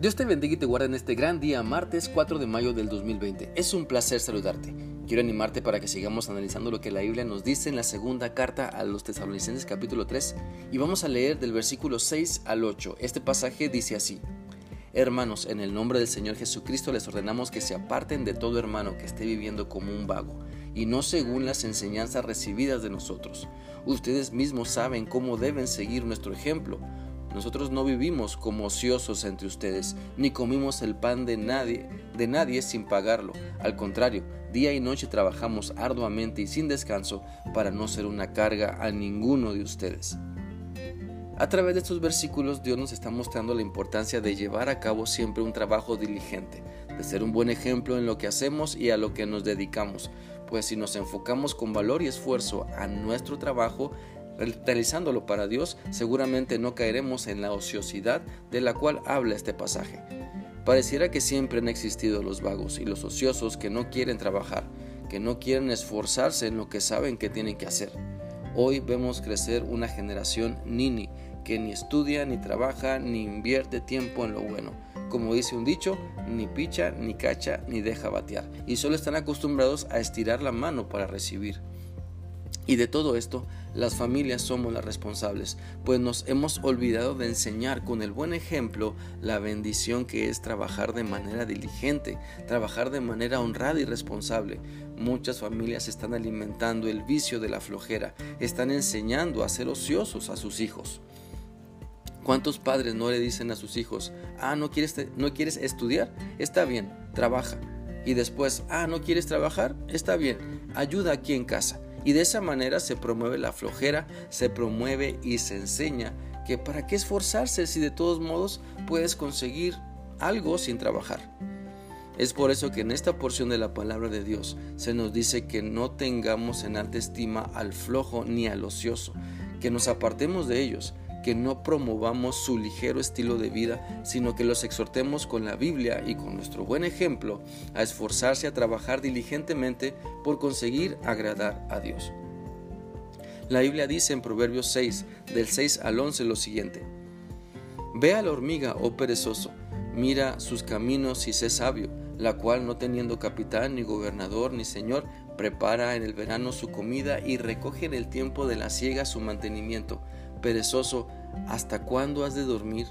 Dios te bendiga y te guarde en este gran día, martes 4 de mayo del 2020. Es un placer saludarte. Quiero animarte para que sigamos analizando lo que la Biblia nos dice en la segunda carta a los tesalonicenses capítulo 3 y vamos a leer del versículo 6 al 8. Este pasaje dice así. Hermanos, en el nombre del Señor Jesucristo les ordenamos que se aparten de todo hermano que esté viviendo como un vago y no según las enseñanzas recibidas de nosotros. Ustedes mismos saben cómo deben seguir nuestro ejemplo nosotros no vivimos como ociosos entre ustedes, ni comimos el pan de nadie, de nadie sin pagarlo. Al contrario, día y noche trabajamos arduamente y sin descanso para no ser una carga a ninguno de ustedes. A través de estos versículos Dios nos está mostrando la importancia de llevar a cabo siempre un trabajo diligente, de ser un buen ejemplo en lo que hacemos y a lo que nos dedicamos, pues si nos enfocamos con valor y esfuerzo a nuestro trabajo, realizándolo para Dios, seguramente no caeremos en la ociosidad de la cual habla este pasaje. Pareciera que siempre han existido los vagos y los ociosos que no quieren trabajar, que no quieren esforzarse en lo que saben que tienen que hacer. Hoy vemos crecer una generación nini que ni estudia, ni trabaja, ni invierte tiempo en lo bueno. Como dice un dicho, ni picha, ni cacha, ni deja batear. Y solo están acostumbrados a estirar la mano para recibir. Y de todo esto, las familias somos las responsables, pues nos hemos olvidado de enseñar con el buen ejemplo la bendición que es trabajar de manera diligente, trabajar de manera honrada y responsable. Muchas familias están alimentando el vicio de la flojera, están enseñando a ser ociosos a sus hijos. ¿Cuántos padres no le dicen a sus hijos, ah, no quieres, no quieres estudiar? Está bien, trabaja. Y después, ah, no quieres trabajar? Está bien, ayuda aquí en casa. Y de esa manera se promueve la flojera, se promueve y se enseña que para qué esforzarse si de todos modos puedes conseguir algo sin trabajar. Es por eso que en esta porción de la palabra de Dios se nos dice que no tengamos en alta estima al flojo ni al ocioso, que nos apartemos de ellos, que no promovamos su ligero estilo de vida, sino que los exhortemos con la Biblia y con nuestro buen ejemplo a esforzarse a trabajar diligentemente por conseguir agradar a Dios. La Biblia dice en Proverbios 6, del 6 al 11 lo siguiente. Ve a la hormiga, oh perezoso, mira sus caminos y sé sabio, la cual no teniendo capitán, ni gobernador, ni señor, prepara en el verano su comida y recoge en el tiempo de la siega su mantenimiento Perezoso, ¿hasta cuándo has de dormir?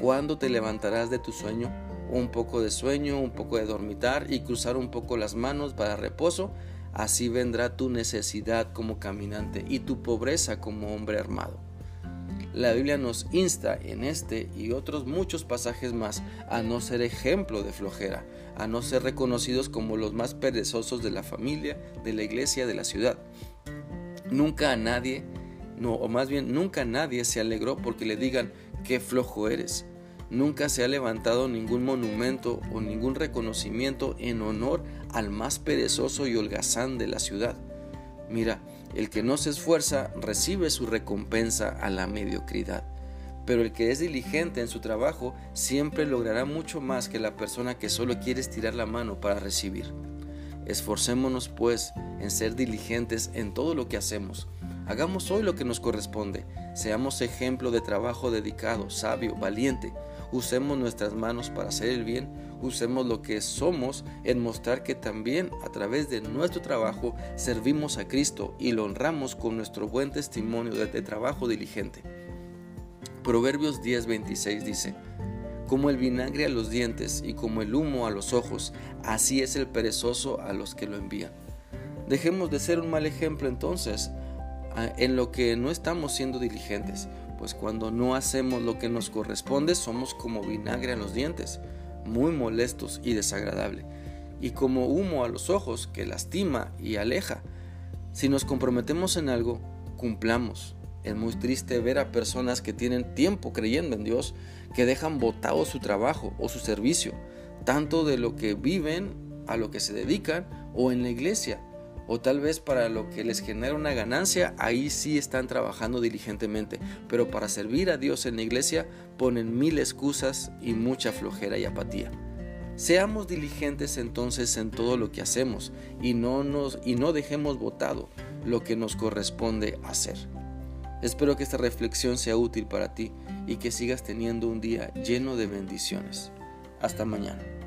¿Cuándo te levantarás de tu sueño? Un poco de sueño, un poco de dormitar y cruzar un poco las manos para reposo. Así vendrá tu necesidad como caminante y tu pobreza como hombre armado. La Biblia nos insta en este y otros muchos pasajes más a no ser ejemplo de flojera, a no ser reconocidos como los más perezosos de la familia, de la iglesia, de la ciudad. Nunca a nadie no, o más bien nunca nadie se alegró porque le digan qué flojo eres. Nunca se ha levantado ningún monumento o ningún reconocimiento en honor al más perezoso y holgazán de la ciudad. Mira, el que no se esfuerza recibe su recompensa a la mediocridad, pero el que es diligente en su trabajo siempre logrará mucho más que la persona que solo quiere estirar la mano para recibir. Esforcémonos pues en ser diligentes en todo lo que hacemos Hagamos hoy lo que nos corresponde. Seamos ejemplo de trabajo dedicado, sabio, valiente. Usemos nuestras manos para hacer el bien. Usemos lo que somos en mostrar que también a través de nuestro trabajo servimos a Cristo y lo honramos con nuestro buen testimonio de, trabajo diligente. Proverbios 10:26 dice, como el vinagre a los dientes y como el humo a los ojos, así es el perezoso a los que lo envían. Dejemos de ser un mal ejemplo entonces en lo que no estamos siendo diligentes, pues cuando no hacemos lo que nos corresponde somos como vinagre a los dientes, muy molestos y desagradable, y como humo a los ojos que lastima y aleja. Si nos comprometemos en algo, cumplamos. Es muy triste ver a personas que tienen tiempo creyendo en Dios, que dejan botado su trabajo o su servicio, tanto de lo que viven a lo que se dedican o en la iglesia o tal vez para lo que les genera una ganancia, ahí sí están trabajando diligentemente, pero para servir a Dios en la iglesia ponen mil excusas y mucha flojera y apatía. Seamos diligentes entonces en todo lo que hacemos y no, nos, y no dejemos votado lo que nos corresponde hacer. Espero que esta reflexión sea útil para ti y que sigas teniendo un día lleno de bendiciones. Hasta mañana.